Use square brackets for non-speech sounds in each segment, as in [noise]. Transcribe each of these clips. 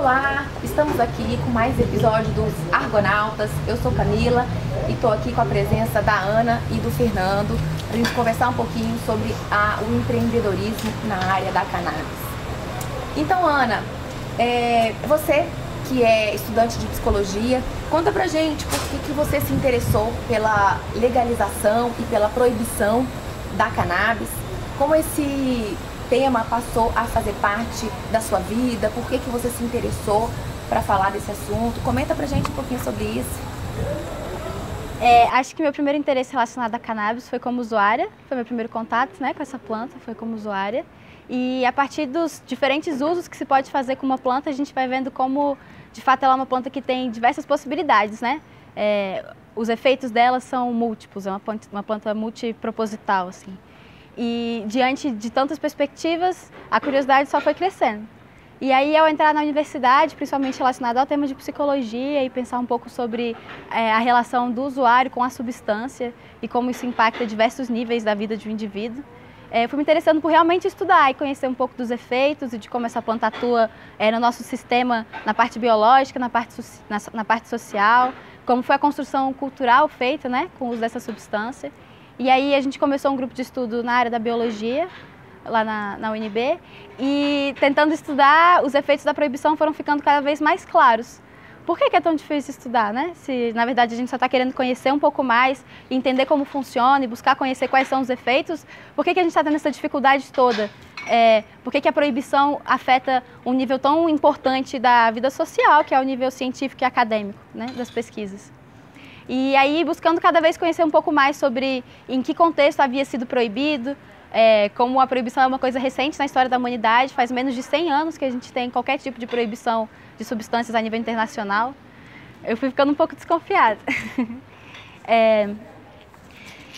Olá, estamos aqui com mais episódio dos Argonautas. Eu sou Camila e estou aqui com a presença da Ana e do Fernando para a gente conversar um pouquinho sobre a, o empreendedorismo na área da cannabis. Então, Ana, é, você que é estudante de psicologia, conta pra gente por que, que você se interessou pela legalização e pela proibição da cannabis, como esse tema passou a fazer parte da sua vida? Por que, que você se interessou para falar desse assunto? Comenta pra gente um pouquinho sobre isso. É, acho que meu primeiro interesse relacionado à cannabis foi como usuária, foi meu primeiro contato né, com essa planta, foi como usuária. E a partir dos diferentes usos que se pode fazer com uma planta, a gente vai vendo como, de fato, ela é uma planta que tem diversas possibilidades, né? É, os efeitos dela são múltiplos, é uma planta, uma planta multiproposital, assim. E diante de tantas perspectivas, a curiosidade só foi crescendo. E aí, ao entrar na universidade, principalmente relacionado ao tema de psicologia e pensar um pouco sobre é, a relação do usuário com a substância e como isso impacta diversos níveis da vida de um indivíduo, é, fui me interessando por realmente estudar e conhecer um pouco dos efeitos e de como essa planta atua é, no nosso sistema, na parte biológica, na parte, na, na parte social, como foi a construção cultural feita né, com o uso dessa substância. E aí a gente começou um grupo de estudo na área da biologia, lá na, na UNB, e tentando estudar, os efeitos da proibição foram ficando cada vez mais claros. Por que, é tão difícil estudar, né? Se na verdade a gente só está querendo conhecer um pouco mais, entender como funciona e buscar conhecer quais são os efeitos, por que, que a gente está tendo essa dificuldade toda? É, por que, que a proibição afeta um nível tão importante da vida social, que é o nível científico e acadêmico né, das pesquisas? E aí, buscando cada vez conhecer um pouco mais sobre em que contexto havia sido proibido, é, como a proibição é uma coisa recente na história da humanidade, faz menos de 100 anos que a gente tem qualquer tipo de proibição de substâncias a nível internacional, eu fui ficando um pouco desconfiada. [laughs] é,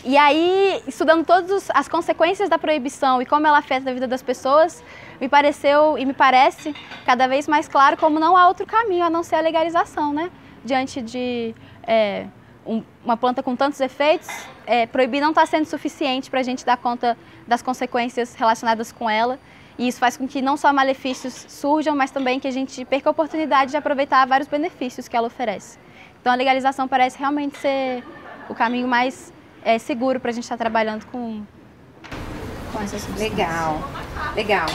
e aí, estudando todas as consequências da proibição e como ela afeta a vida das pessoas, me pareceu e me parece cada vez mais claro como não há outro caminho a não ser a legalização, né? Diante de é, um, uma planta com tantos efeitos, é, proibir não está sendo suficiente para a gente dar conta das consequências relacionadas com ela. E isso faz com que não só malefícios surjam, mas também que a gente perca a oportunidade de aproveitar vários benefícios que ela oferece. Então a legalização parece realmente ser o caminho mais é, seguro para a gente estar tá trabalhando com, essas. Legal, legal.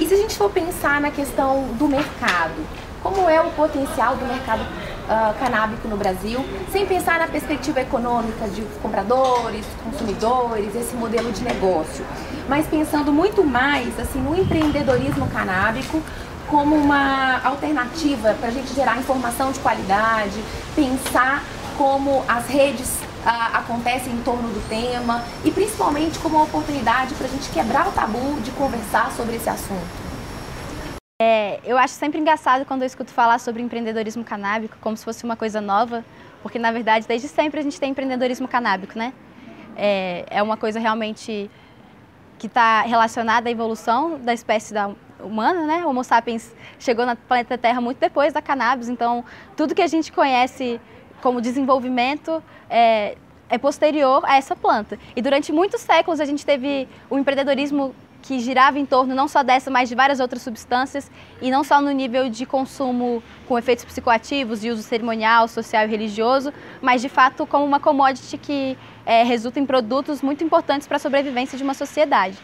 E se a gente for pensar na questão do mercado, como é o potencial do mercado uh, canábico no Brasil, sem pensar na perspectiva econômica de compradores, consumidores, esse modelo de negócio, mas pensando muito mais assim no empreendedorismo canábico como uma alternativa para a gente gerar informação de qualidade, pensar como as redes uh, acontecem em torno do tema e principalmente como uma oportunidade para a gente quebrar o tabu de conversar sobre esse assunto. É, eu acho sempre engraçado quando eu escuto falar sobre empreendedorismo canábico como se fosse uma coisa nova, porque na verdade desde sempre a gente tem empreendedorismo canábico, né? É, é uma coisa realmente que está relacionada à evolução da espécie da humana, né? O Homo sapiens chegou no planeta Terra muito depois da cannabis, então tudo que a gente conhece como desenvolvimento é, é posterior a essa planta. E durante muitos séculos a gente teve o empreendedorismo que girava em torno não só dessa, mas de várias outras substâncias, e não só no nível de consumo com efeitos psicoativos, de uso cerimonial, social e religioso, mas de fato como uma commodity que é, resulta em produtos muito importantes para a sobrevivência de uma sociedade.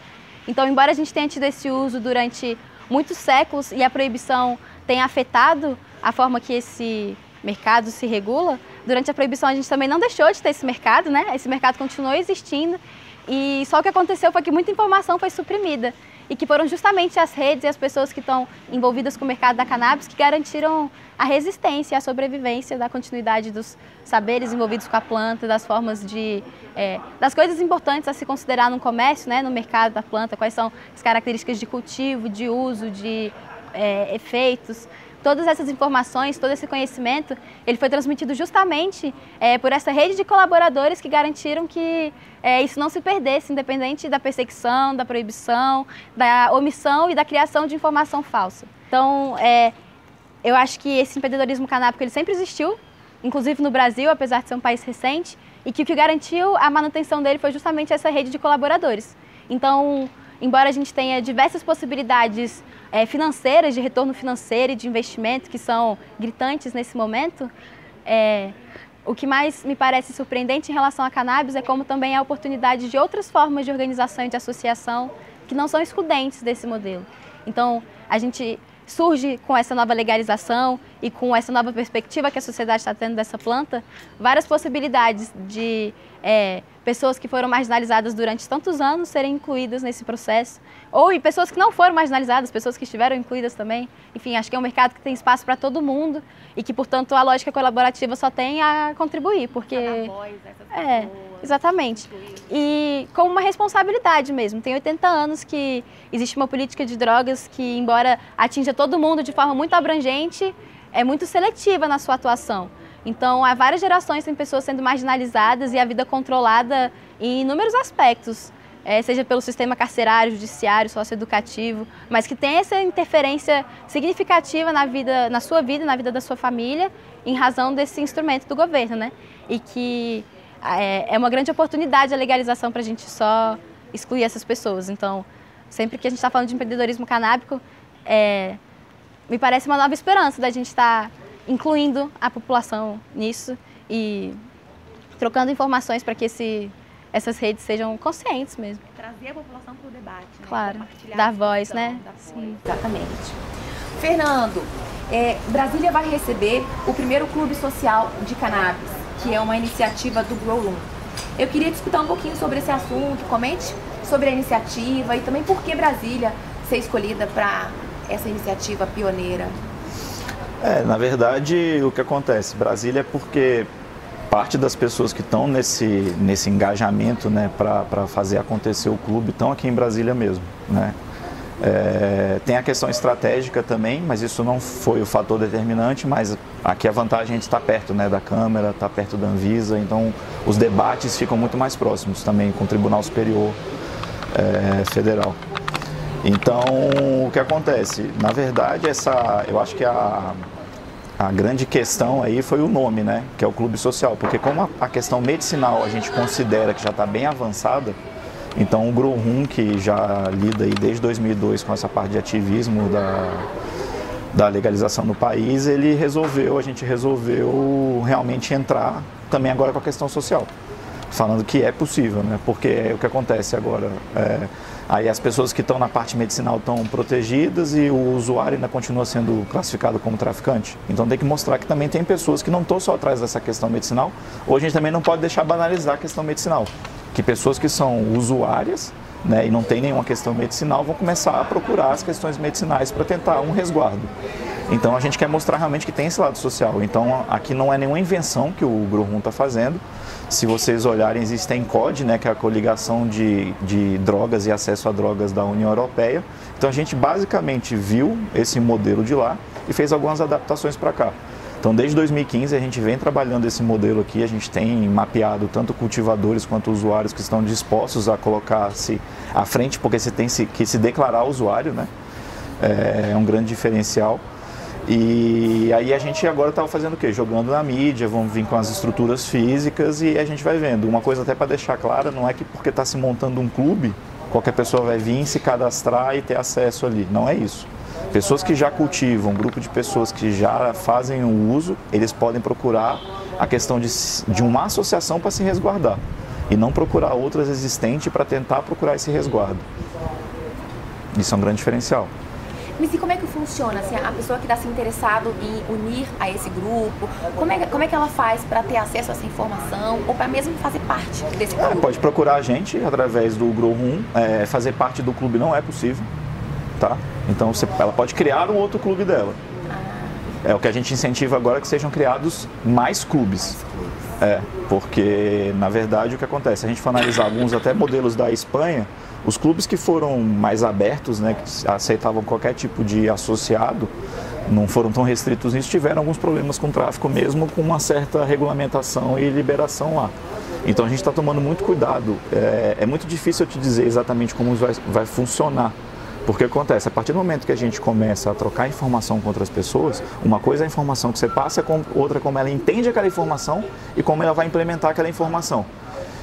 Então, embora a gente tenha tido esse uso durante muitos séculos e a proibição tenha afetado a forma que esse mercado se regula, durante a proibição a gente também não deixou de ter esse mercado, né? Esse mercado continuou existindo e só o que aconteceu foi que muita informação foi suprimida. E que foram justamente as redes e as pessoas que estão envolvidas com o mercado da cannabis que garantiram a resistência e a sobrevivência da continuidade dos saberes envolvidos com a planta, das formas de... É, das coisas importantes a se considerar no comércio, né, no mercado da planta, quais são as características de cultivo, de uso, de é, efeitos, todas essas informações, todo esse conhecimento, ele foi transmitido justamente é, por essa rede de colaboradores que garantiram que é, isso não se perdesse, independente da perseguição, da proibição, da omissão e da criação de informação falsa. Então, é, eu acho que esse empreendedorismo canábico ele sempre existiu, inclusive no Brasil, apesar de ser um país recente, e que o que garantiu a manutenção dele foi justamente essa rede de colaboradores. Então, embora a gente tenha diversas possibilidades é, financeiras, de retorno financeiro e de investimento que são gritantes nesse momento, é, o que mais me parece surpreendente em relação à cannabis é como também há oportunidade de outras formas de organização e de associação que não são excludentes desse modelo. Então, a gente surge com essa nova legalização e com essa nova perspectiva que a sociedade está tendo dessa planta, várias possibilidades de é, pessoas que foram marginalizadas durante tantos anos serem incluídas nesse processo, ou e pessoas que não foram marginalizadas, pessoas que estiveram incluídas também. Enfim, acho que é um mercado que tem espaço para todo mundo e que, portanto, a lógica colaborativa só tem a contribuir, porque... A voz dessas é, exatamente. E como uma responsabilidade mesmo. Tem 80 anos que existe uma política de drogas que, embora atinja todo mundo de forma muito abrangente, é muito seletiva na sua atuação. Então, há várias gerações tem pessoas sendo marginalizadas e a vida controlada em inúmeros aspectos, é, seja pelo sistema carcerário, judiciário, socioeducativo, mas que tem essa interferência significativa na vida, na sua vida, na vida da sua família, em razão desse instrumento do governo, né? E que é, é uma grande oportunidade a legalização para a gente só excluir essas pessoas. Então, sempre que a gente está falando de empreendedorismo canábico, é, me parece uma nova esperança da gente estar tá incluindo a população nisso e trocando informações para que esse, essas redes sejam conscientes mesmo. Trazer a população para o debate. Né? Claro, dar voz, né? Sim. Exatamente. Fernando, é, Brasília vai receber o primeiro clube social de cannabis, que é uma iniciativa do Grow Room. Eu queria discutir um pouquinho sobre esse assunto, comente sobre a iniciativa e também por que Brasília ser escolhida para essa iniciativa pioneira. É, na verdade, o que acontece? Brasília é porque parte das pessoas que estão nesse, nesse engajamento né, para fazer acontecer o clube estão aqui em Brasília mesmo. Né? É, tem a questão estratégica também, mas isso não foi o fator determinante, mas aqui a vantagem é a gente está perto né, da Câmara, está perto da Anvisa, então os debates ficam muito mais próximos também com o Tribunal Superior é, Federal. Então, o que acontece? Na verdade, essa, eu acho que a, a grande questão aí foi o nome, né? Que é o clube social. Porque como a, questão medicinal a gente considera que já está bem avançada, então o Grohum, que já lida aí desde 2002 com essa parte de ativismo da, da legalização no país, ele resolveu, a gente resolveu realmente entrar também agora com a questão social. Falando que é possível, né? Porque é o que acontece agora. É, Aí as pessoas que estão na parte medicinal estão protegidas e o usuário ainda continua sendo classificado como traficante. Então tem que mostrar que também tem pessoas que não estão só atrás dessa questão medicinal. Ou a gente também não pode deixar banalizar a questão medicinal. Que pessoas que são usuárias né, e não tem nenhuma questão medicinal vão começar a procurar as questões medicinais para tentar um resguardo. Então a gente quer mostrar realmente que tem esse lado social. Então aqui não é nenhuma invenção que o Grurum está fazendo. Se vocês olharem, existe a COD, né, que é a coligação de, de drogas e acesso a drogas da União Europeia. Então a gente basicamente viu esse modelo de lá e fez algumas adaptações para cá. Então, desde 2015, a gente vem trabalhando esse modelo aqui. A gente tem mapeado tanto cultivadores quanto usuários que estão dispostos a colocar-se à frente, porque você tem que se declarar usuário, né? É, é um grande diferencial. E aí a gente agora está fazendo o quê? Jogando na mídia, vamos vir com as estruturas físicas e a gente vai vendo. Uma coisa até para deixar clara, não é que porque está se montando um clube, qualquer pessoa vai vir, se cadastrar e ter acesso ali. Não é isso. Pessoas que já cultivam, grupo de pessoas que já fazem o uso, eles podem procurar a questão de, de uma associação para se resguardar e não procurar outras existentes para tentar procurar esse resguardo. Isso é um grande diferencial. Mas e como é que funciona? Assim, a pessoa que está se interessado em unir a esse grupo, como é, como é que ela faz para ter acesso a essa informação ou para mesmo fazer parte desse? É, pode procurar a gente através do Grow Room. É, fazer parte do clube não é possível, tá? Então você, ela pode criar um outro clube dela. Ah. É o que a gente incentiva agora que sejam criados mais clubes. Mais clubes. É, porque na verdade o que acontece? A gente for analisar alguns até modelos da Espanha, os clubes que foram mais abertos, né, que aceitavam qualquer tipo de associado, não foram tão restritos nisso, tiveram alguns problemas com o tráfico mesmo, com uma certa regulamentação e liberação lá. Então a gente está tomando muito cuidado. É, é, muito difícil eu te dizer exatamente como vai, vai funcionar. Porque acontece, a partir do momento que a gente começa a trocar informação com outras pessoas, uma coisa é a informação que você passa, outra é como ela entende aquela informação e como ela vai implementar aquela informação.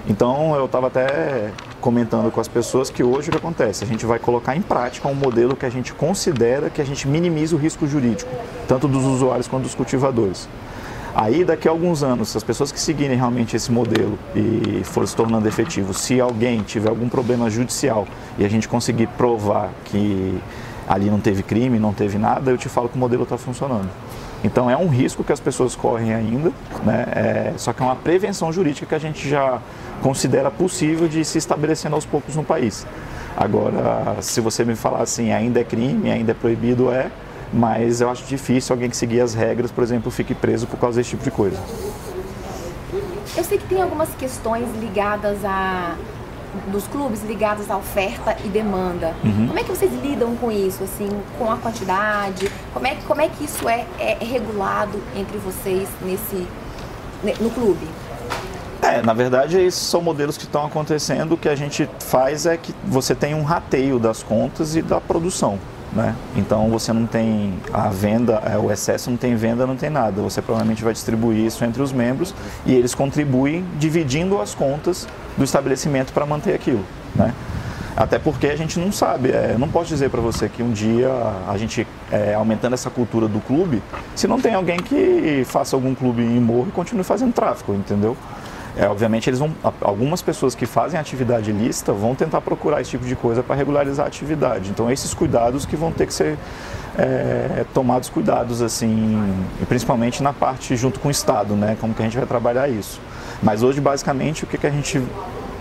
Então eu estava até comentando com as pessoas que hoje o que acontece? A gente vai colocar em prática um modelo que a gente considera que a gente minimiza o risco jurídico, tanto dos usuários quanto dos cultivadores. Aí, daqui a alguns anos, se as pessoas que seguirem realmente esse modelo e for se tornando efetivo, se alguém tiver algum problema judicial e a gente conseguir provar que ali não teve crime, não teve nada, eu te falo que o modelo está funcionando. Então é um risco que as pessoas correm ainda, né? É, só que é uma prevenção jurídica que a gente já considera possível de se estabelecendo aos poucos no país. Agora, se você me falar assim, ainda é crime, ainda é proibido, é, mas eu acho difícil alguém que seguir as regras, por exemplo, fique preso por causa desse tipo de coisa. Eu sei que tem algumas questões ligadas a dos clubes ligadas à oferta e demanda. Uhum. Como é que vocês lidam com isso, assim, com a quantidade? Como é, como é que isso é, é regulado entre vocês nesse no clube? É, na verdade, esses são modelos que estão acontecendo. O que a gente faz é que você tem um rateio das contas e da produção. Né? Então você não tem a venda, é, o excesso não tem venda, não tem nada. Você provavelmente vai distribuir isso entre os membros e eles contribuem dividindo as contas do estabelecimento para manter aquilo. Né? Até porque a gente não sabe, é, não posso dizer para você que um dia a gente é, aumentando essa cultura do clube, se não tem alguém que faça algum clube em morro e continue fazendo tráfico, entendeu? É, obviamente, eles vão, algumas pessoas que fazem atividade ilícita vão tentar procurar esse tipo de coisa para regularizar a atividade. Então, esses cuidados que vão ter que ser é, tomados cuidados, assim, principalmente na parte junto com o Estado, né? Como que a gente vai trabalhar isso. Mas hoje, basicamente, o que, que a gente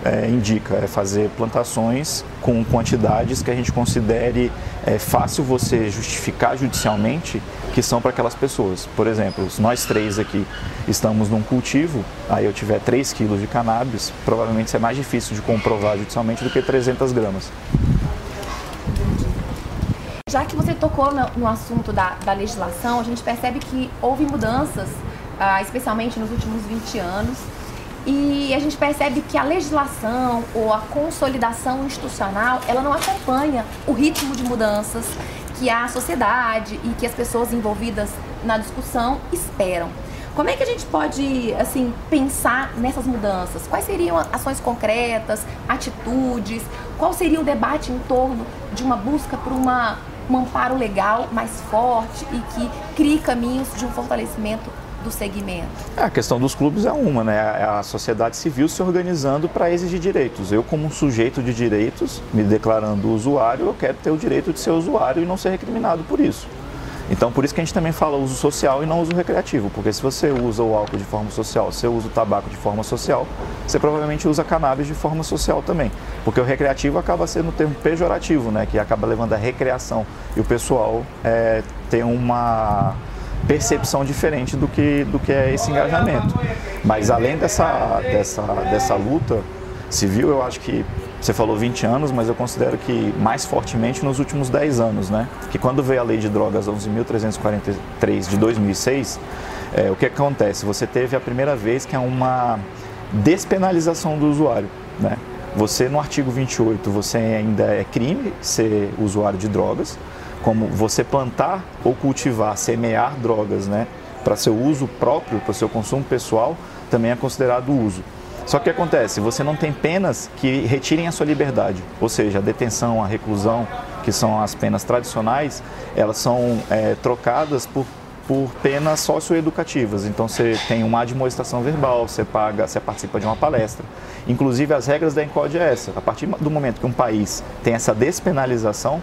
é, indica é fazer plantações com quantidades que a gente considere é, fácil você justificar judicialmente que são para aquelas pessoas. Por exemplo, nós três aqui estamos num cultivo, aí eu tiver 3 quilos de cannabis, provavelmente isso é mais difícil de comprovar judicialmente do que 300 gramas. Já que você tocou no, no assunto da, da, legislação, a gente percebe que houve mudanças, ah, especialmente nos últimos 20 anos, e a gente percebe que a legislação ou a consolidação institucional, ela não acompanha o ritmo de mudanças que a sociedade e que as pessoas envolvidas na discussão esperam. Como é que a gente pode, assim, pensar nessas mudanças? Quais seriam ações concretas, atitudes? Qual seria o debate em torno de uma busca por uma, um amparo legal mais forte e que crie caminhos de um fortalecimento do segmento? É, a questão dos clubes é uma, né? É a sociedade civil se organizando para exigir direitos. Eu, como um sujeito de direitos, me declarando usuário, eu quero ter o direito de ser usuário e não ser recriminado por isso. Então, por isso que a gente também fala uso social e não uso recreativo, porque se você usa o álcool de forma social, se você usa o tabaco de forma social, você provavelmente usa cannabis de forma social também, porque o recreativo acaba sendo um termo pejorativo, né, que acaba levando a recreação e o pessoal é, tem uma percepção diferente do que, do que é esse engajamento. Mas além dessa, dessa, dessa luta civil, eu acho que você falou 20 anos, mas eu considero que mais fortemente nos últimos 10 anos, né? Que quando veio a lei de drogas 11.343 de 2006, é, o que acontece? Você teve a primeira vez que é uma despenalização do usuário, né? Você no artigo 28, você ainda é crime ser usuário de drogas, como você plantar ou cultivar, semear drogas, né, para seu uso próprio, para seu consumo pessoal, também é considerado uso. Só que acontece? Você não tem penas que retirem a sua liberdade, ou seja, a detenção, a reclusão, que são as penas tradicionais, elas são é, trocadas por, por penas socioeducativas. Então você tem uma admoestação verbal, você paga, você participa de uma palestra. Inclusive as regras da ENCODE é essa. A partir do momento que um país tem essa despenalização,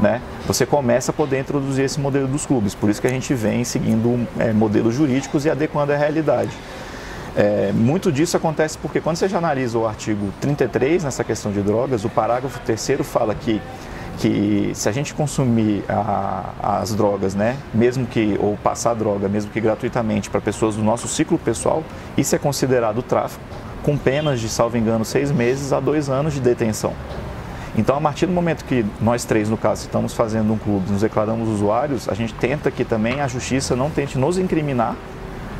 né, você começa a poder introduzir esse modelo dos clubes. Por isso que a gente vem seguindo é, modelos jurídicos e adequando à realidade. É, muito disso acontece porque quando você já analisa o artigo 33 nessa questão de drogas, o parágrafo terceiro fala que que se a gente consumir a, as drogas, né, mesmo que ou passar droga, mesmo que gratuitamente para pessoas do nosso ciclo pessoal, isso é considerado tráfico, com penas de, salvo engano, seis meses a dois anos de detenção. Então, a partir do momento que nós três, no caso, estamos fazendo um clube, nos declaramos usuários, a gente tenta que também a justiça não tente nos incriminar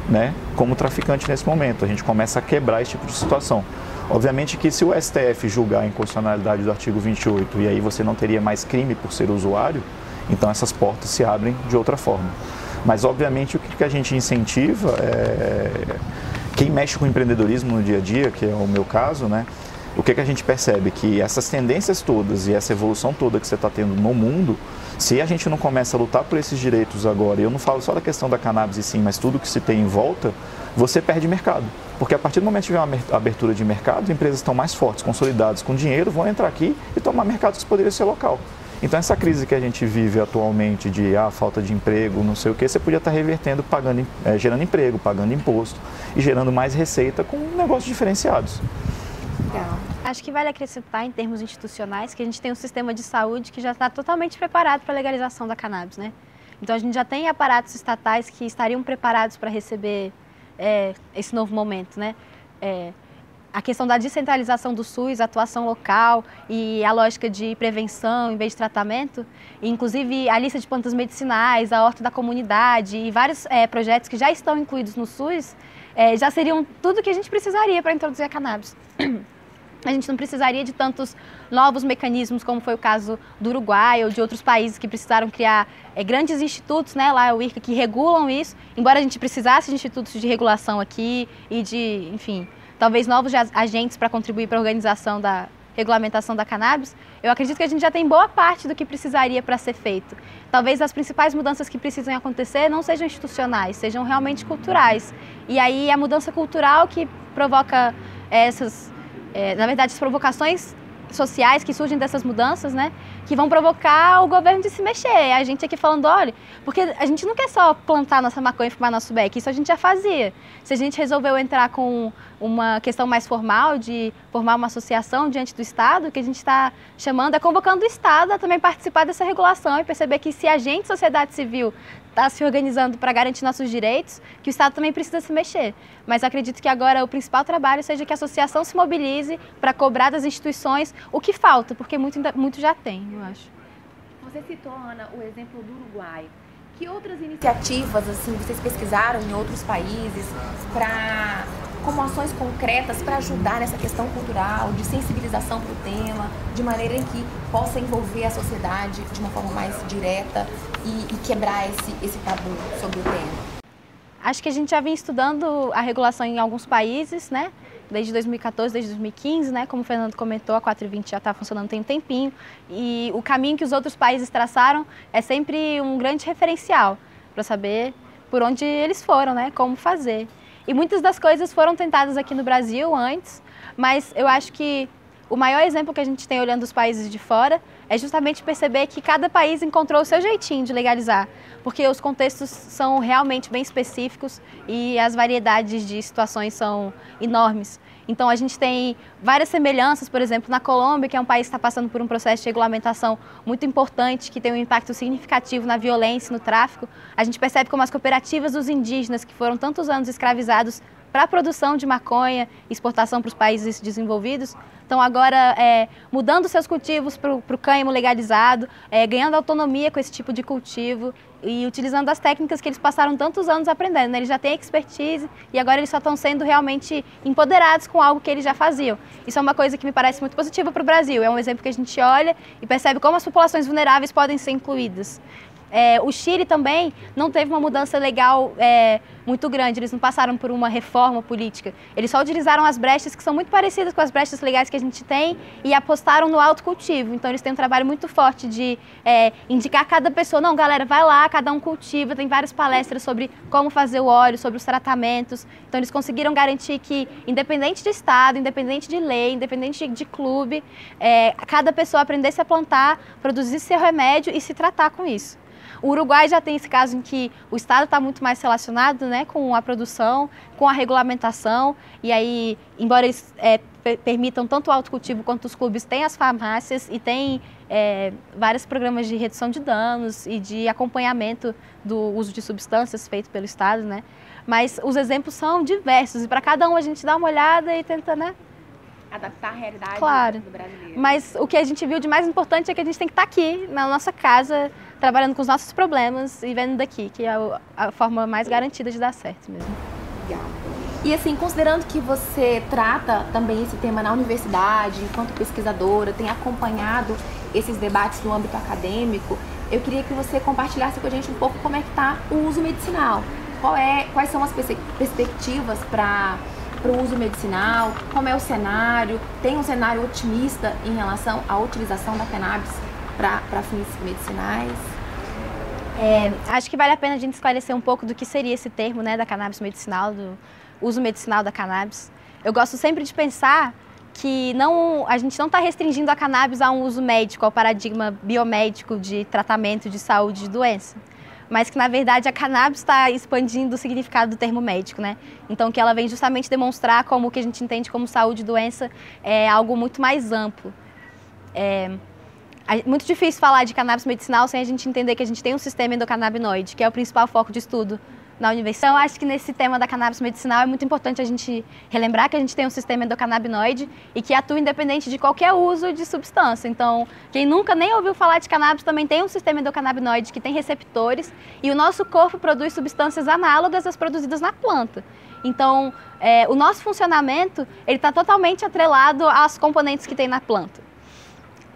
né, como traficante nesse momento. A gente começa a quebrar esse tipo de situação. Obviamente que se o STF julgar a inconstitucionalidade do artigo 28 e aí você não teria mais crime por ser usuário, então essas portas se abrem de outra forma. Mas obviamente o que a gente incentiva é quem mexe com empreendedorismo no dia a dia, que é o meu caso, né? O que, que a gente percebe? Que essas tendências todas e essa evolução toda que você está tendo no mundo, se a gente não começa a lutar por esses direitos agora, e eu não falo só da questão da cannabis e sim, mas tudo que se tem em volta, você perde mercado. Porque a partir do momento que tiver uma abertura de mercado, empresas estão mais fortes, consolidadas, com dinheiro, vão entrar aqui e tomar mercados que poderiam ser local. Então essa crise que a gente vive atualmente de ah, falta de emprego, não sei o que, você podia estar revertendo, pagando, é, gerando emprego, pagando imposto e gerando mais receita com negócios diferenciados. Legal. Acho que vale acrescentar em termos institucionais que a gente tem um sistema de saúde que já está totalmente preparado para a legalização da cannabis, né? Então a gente já tem aparatos estatais que estariam preparados para receber é, esse novo momento, né? É, a questão da descentralização do SUS, atuação local e a lógica de prevenção em vez de tratamento, inclusive a lista de plantas medicinais, a horta da comunidade e vários é, projetos que já estão incluídos no SUS, é, já seriam tudo que a gente precisaria para introduzir a cannabis. A gente não precisaria de tantos novos mecanismos, como foi o caso do Uruguai ou de outros países que precisaram criar é, grandes institutos, né, lá o IRCA, que regulam isso, embora a gente precisasse de institutos de regulação aqui e de, enfim, talvez novos agentes para contribuir para a organização da regulamentação da cannabis, eu acredito que a gente já tem boa parte do que precisaria para ser feito. Talvez as principais mudanças que precisam acontecer não sejam institucionais, sejam realmente culturais. E aí a mudança cultural que provoca essas, é, na verdade, as provocações sociais que surgem dessas mudanças, né? Que vão provocar o governo de se mexer. A gente aqui falando, olha, porque a gente não quer só plantar nossa maconha e fumar nosso beck, isso a gente já fazia. Se a gente resolveu entrar com uma questão mais formal de formar uma associação diante do Estado, que a gente está chamando é convocando o Estado a também participar dessa regulação e perceber que se a gente, sociedade civil, está se organizando para garantir nossos direitos, que o Estado também precisa se mexer. Mas acredito que agora o principal trabalho seja que a associação se mobilize para cobrar das instituições o que falta, porque muito, muito já tem, eu acho. Você citou, Ana, o exemplo do Uruguai. Que outras iniciativas assim vocês pesquisaram em outros países para como ações concretas para ajudar nessa questão cultural, de sensibilização para o tema, de maneira em que possa envolver a sociedade de uma forma mais direta e, e quebrar esse, esse tabu sobre o tema? Acho que a gente já vem estudando a regulação em alguns países, né? Desde 2014, desde 2015, né? Como o Fernando comentou, a 420 já está funcionando tem um tempinho. E o caminho que os outros países traçaram é sempre um grande referencial para saber por onde eles foram, né? Como fazer. E muitas das coisas foram tentadas aqui no Brasil antes, mas eu acho que o maior exemplo que a gente tem olhando os países de fora é justamente perceber que cada país encontrou o seu jeitinho de legalizar, porque os contextos são realmente bem específicos e as variedades de situações são enormes. Então a gente tem várias semelhanças, por exemplo, na Colômbia, que é um país que está passando por um processo de regulamentação muito importante, que tem um impacto significativo na violência, no tráfico. A gente percebe como as cooperativas dos indígenas, que foram tantos anos escravizados para a produção de maconha, exportação para os países desenvolvidos, estão agora é, mudando seus cultivos para o cânhamo legalizado, é, ganhando autonomia com esse tipo de cultivo e utilizando as técnicas que eles passaram tantos anos aprendendo. Né? Eles já têm expertise e agora eles só estão sendo realmente empoderados com algo que eles já faziam. Isso é uma coisa que me parece muito positiva para o Brasil. É um exemplo que a gente olha e percebe como as populações vulneráveis podem ser incluídas. É, o Chile também não teve uma mudança legal é, muito grande, eles não passaram por uma reforma política. Eles só utilizaram as brechas que são muito parecidas com as brechas legais que a gente tem e apostaram no autocultivo. Então eles têm um trabalho muito forte de é, indicar cada pessoa, não, galera, vai lá, cada um cultiva, tem várias palestras sobre como fazer o óleo, sobre os tratamentos. Então eles conseguiram garantir que, independente de estado, independente de lei, independente de, de clube, é, cada pessoa aprendesse a plantar, produzir seu remédio e se tratar com isso. O Uruguai já tem esse caso em que o Estado está muito mais relacionado né, com a produção, com a regulamentação, e aí, embora eles é, permitam tanto o autocultivo quanto os clubes, têm as farmácias e tem é, vários programas de redução de danos e de acompanhamento do uso de substâncias feito pelo Estado, né? Mas os exemplos são diversos e para cada um a gente dá uma olhada e tenta, né? adaptar a realidade claro. do brasileiro. Mas o que a gente viu de mais importante é que a gente tem que estar tá aqui, na nossa casa, trabalhando com os nossos problemas e vendo daqui, que é a forma mais garantida de dar certo mesmo. Legal. E assim, considerando que você trata também esse tema na universidade, enquanto pesquisadora, tem acompanhado esses debates no âmbito acadêmico, eu queria que você compartilhasse com a gente um pouco como é que está o uso medicinal. Qual é, quais são as perspectivas para para o uso medicinal? Como é o cenário? Tem um cenário otimista em relação à utilização da cannabis para fins medicinais? É, acho que vale a pena a gente esclarecer um pouco do que seria esse termo né, da cannabis medicinal, do uso medicinal da cannabis. Eu gosto sempre de pensar que não, a gente não está restringindo a cannabis a um uso médico, ao paradigma biomédico de tratamento de saúde de doença, mas que na verdade a cannabis está expandindo o significado do termo médico, né? Então que ela vem justamente demonstrar como o que a gente entende como saúde e doença é algo muito mais amplo. É, é muito difícil falar de cannabis medicinal sem a gente entender que a gente tem um sistema endocannabinoide, que é o principal foco de estudo na universidade. Então, acho que nesse tema da cannabis medicinal é muito importante a gente relembrar que a gente tem um sistema endocannabinoide e que atua independente de qualquer uso de substância. Então, quem nunca nem ouviu falar de cannabis também tem um sistema endocannabinoide que tem receptores e o nosso corpo produz substâncias análogas às produzidas na planta. Então, é, o nosso funcionamento ele está totalmente atrelado às componentes que tem na planta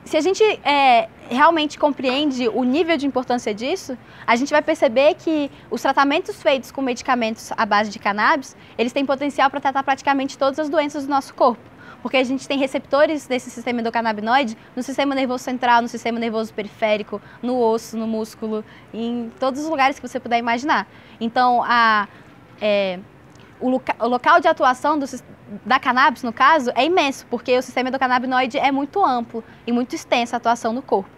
se a gente é, realmente compreende o nível de importância disso, a gente vai perceber que os tratamentos feitos com medicamentos à base de cannabis, eles têm potencial para tratar praticamente todas as doenças do nosso corpo. Porque a gente tem receptores desse sistema endocannabinoide no sistema nervoso central, no sistema nervoso periférico, no osso, no músculo, em todos os lugares que você puder imaginar. Então, a, é, o, loca o, local de atuação do, da cannabis, no caso, é imenso, porque o sistema endocannabinoide é muito amplo e muito extenso a atuação no corpo.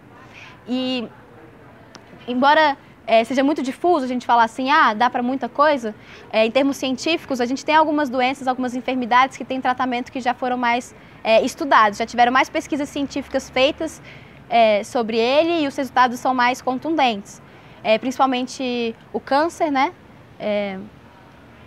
E, embora é, seja muito difuso a gente falar assim, ah, dá para muita coisa, é, em termos científicos, a gente tem algumas doenças, algumas enfermidades que têm tratamento que já foram mais é, estudados, já tiveram mais pesquisas científicas feitas é, sobre ele e os resultados são mais contundentes. É, principalmente o câncer, né?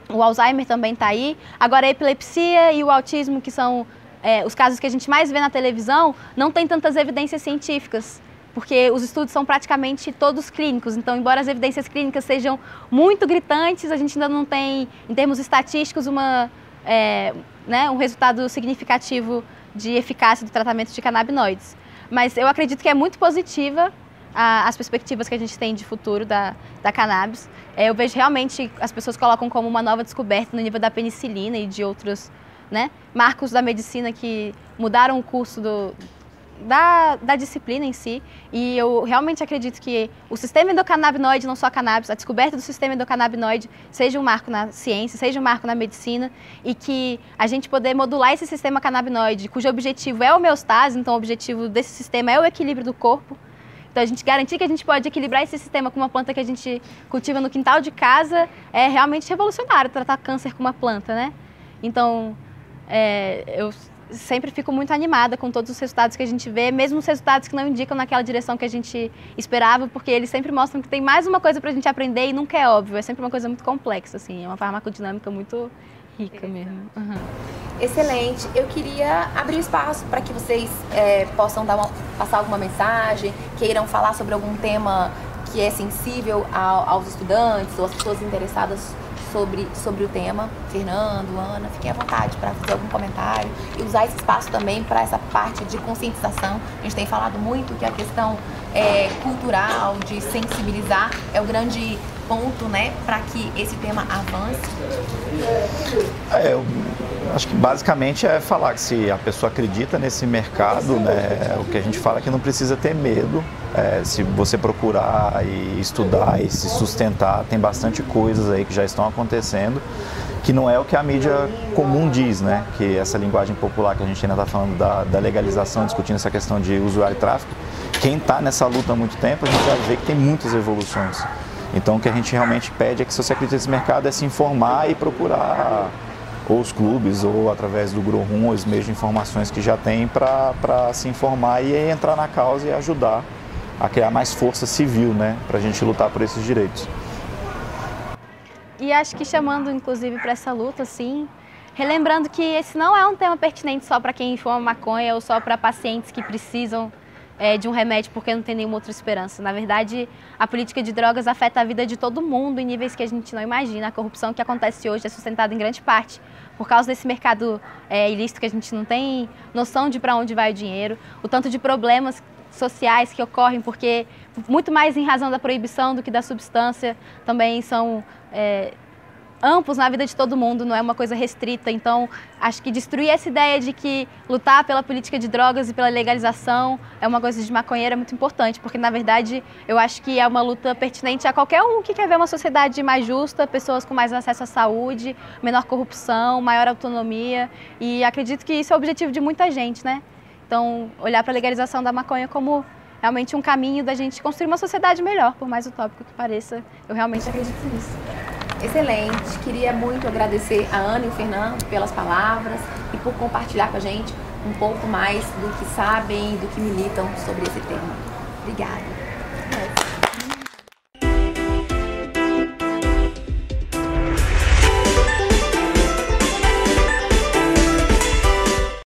O Alzheimer também está aí. Agora, a epilepsia e o autismo, que são é, os casos que a gente mais vê na televisão, não tem tantas evidências científicas, porque os estudos são praticamente todos clínicos. Então, embora as evidências clínicas sejam muito gritantes, a gente ainda não tem, em termos estatísticos, uma, é, né, um resultado significativo de eficácia do tratamento de canabinoides. Mas eu acredito que é muito positiva a, as perspectivas que a gente tem de futuro da, da cannabis. É, eu vejo realmente as pessoas colocam como uma nova descoberta no nível da penicilina e de outros né, marcos da medicina que mudaram o curso do, da, da disciplina em si. E eu realmente acredito que o sistema endocannabinoide, não só a cannabis, a descoberta do sistema endocannabinoide seja um marco na ciência, seja um marco na medicina e que a gente poder modular esse sistema cannabinoide, cujo objetivo é a homeostase, então o objetivo desse sistema é o equilíbrio do corpo então, a gente garantir que a gente pode equilibrar esse sistema com uma planta que a gente cultiva no quintal de casa é realmente revolucionário tratar câncer com uma planta, né? Então, é, eu sempre fico muito animada com todos os resultados que a gente vê, mesmo os resultados que não indicam naquela direção que a gente esperava, porque eles sempre mostram que tem mais uma coisa para a gente aprender e nunca é óbvio, é sempre uma coisa muito complexa, assim, é uma farmacodinâmica muito rica mesmo. Uhum. Excelente. Eu queria abrir espaço para que vocês é, possam dar uma, passar alguma mensagem, queiram falar sobre algum tema que é sensível ao, aos estudantes ou às pessoas interessadas sobre, sobre o tema. Fernando, Ana, fiquem à vontade para fazer algum comentário e usar esse espaço também para essa parte de conscientização. A gente tem falado muito que a questão é, cultural, de sensibilizar, é o grande ponto né, para que esse tema avance? É, eu acho que basicamente é falar que se a pessoa acredita nesse mercado, né, o que a gente fala é que não precisa ter medo. É, se você procurar e estudar e se sustentar, tem bastante coisas aí que já estão acontecendo que não é o que a mídia comum diz, né? Que essa linguagem popular que a gente ainda está falando da, da, legalização, discutindo essa questão de usuário e tráfico, quem está nessa luta há muito tempo, a gente já vê que tem muitas evoluções. Então o que a gente realmente pede é que se você acredita nesse mercado é se informar e procurar ou os clubes ou através do Grohum, os meios de informações que já tem para se informar e entrar na causa e ajudar a criar mais força civil, né, para a gente lutar por esses direitos. E acho que chamando inclusive para essa luta, sim, relembrando que esse não é um tema pertinente só para quem fuma maconha ou só para pacientes que precisam é, de um remédio porque não tem nenhuma outra esperança. Na verdade, a política de drogas afeta a vida de todo mundo em níveis que a gente não imagina. A corrupção que acontece hoje é sustentada em grande parte por causa desse mercado é, ilícito que a gente não tem noção de para onde vai o dinheiro, o tanto de problemas sociais que ocorrem porque muito mais em razão da proibição do que da substância também são é, amplos na vida de todo mundo, não é uma coisa restrita. Então, acho que destruir essa ideia de que lutar pela política de drogas e pela legalização é uma coisa de maconheiro é muito importante, porque na verdade eu acho que é uma luta pertinente a qualquer um que quer ver uma sociedade mais justa, pessoas com mais acesso à saúde, menor corrupção, maior autonomia. E acredito que isso é o objetivo de muita gente, né? Então, olhar para a legalização da maconha como realmente um caminho da gente construir uma sociedade melhor, por mais utópico que pareça, eu realmente acredito nisso. Excelente. Queria muito agradecer a Ana e o Fernando pelas palavras e por compartilhar com a gente um pouco mais do que sabem do que militam sobre esse tema. Obrigada.